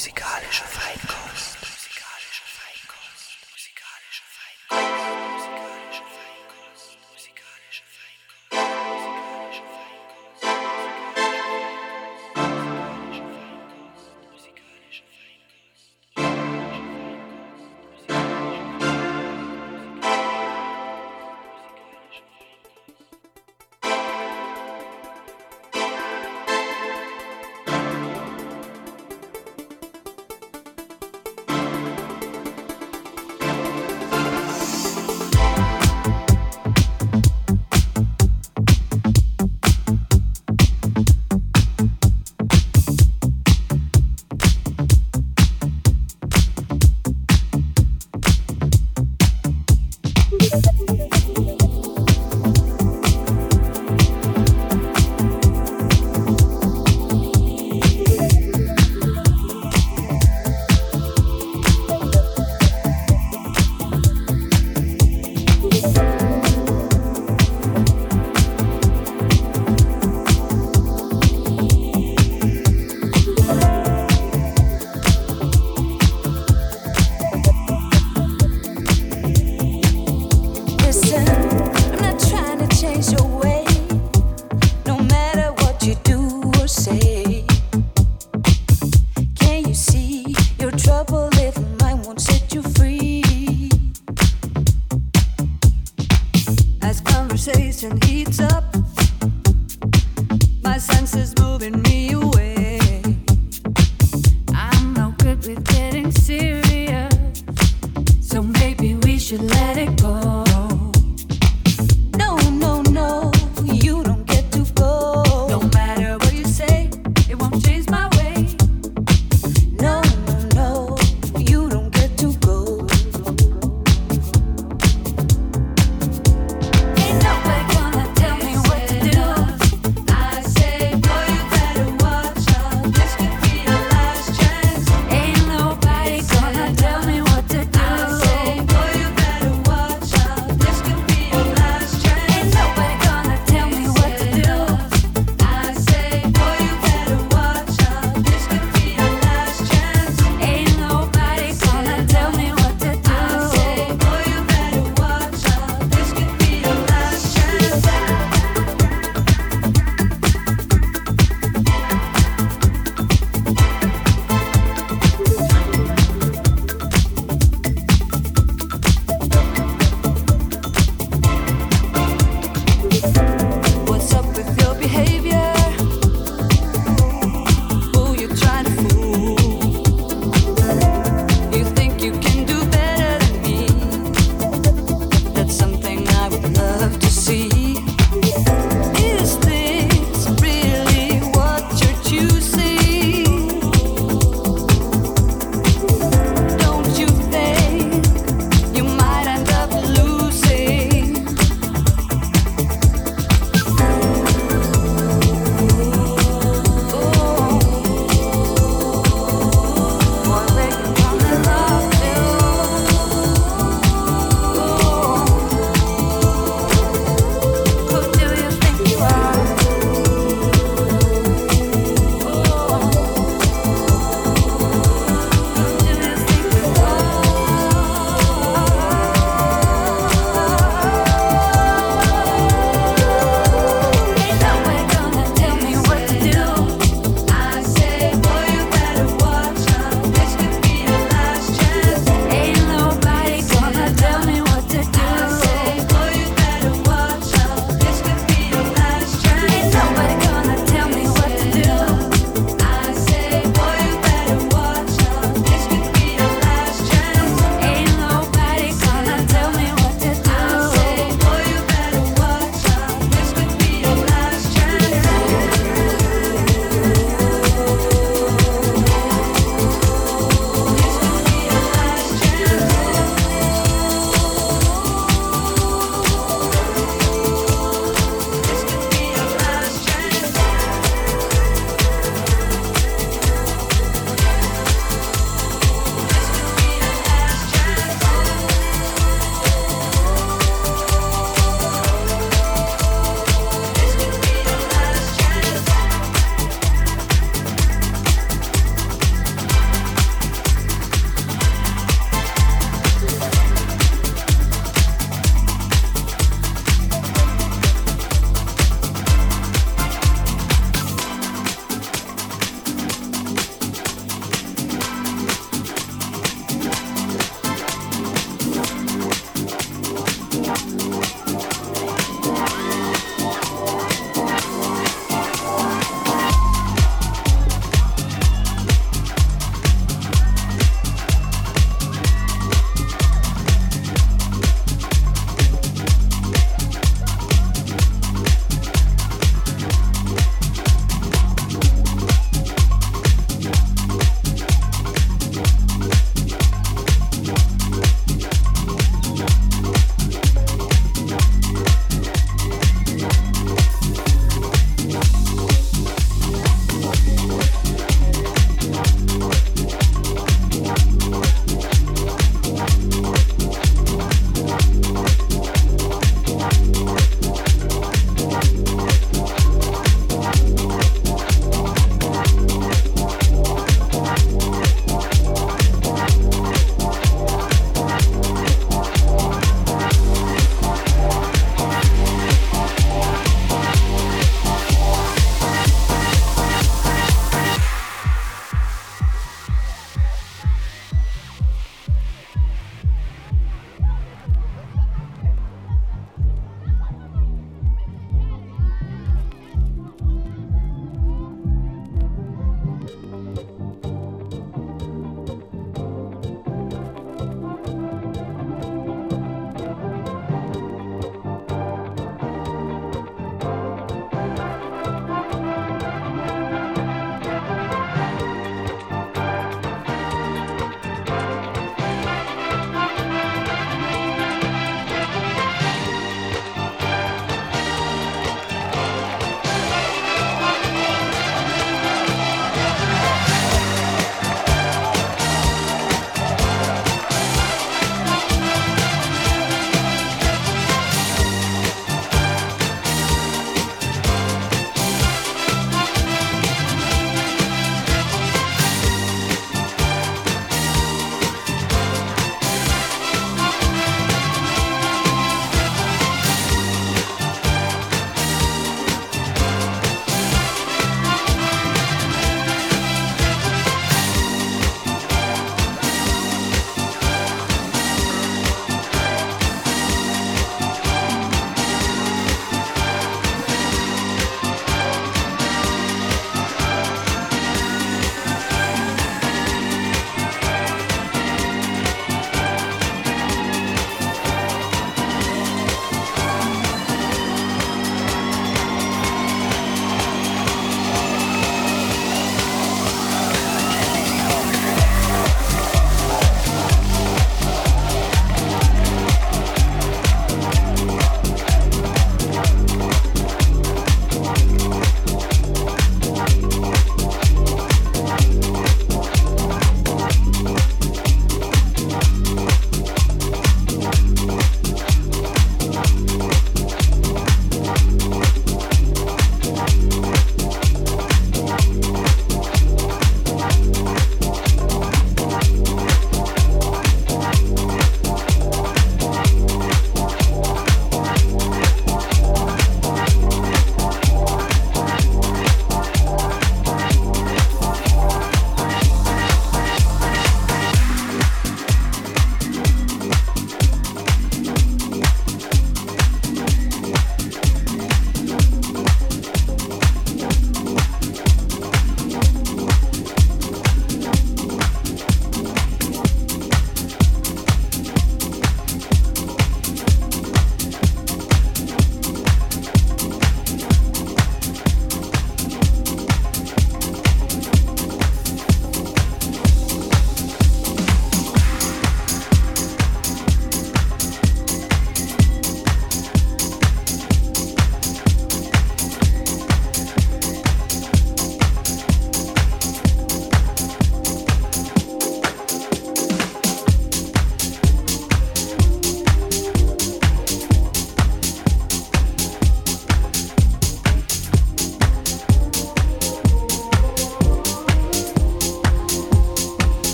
Musikalische Feinkost.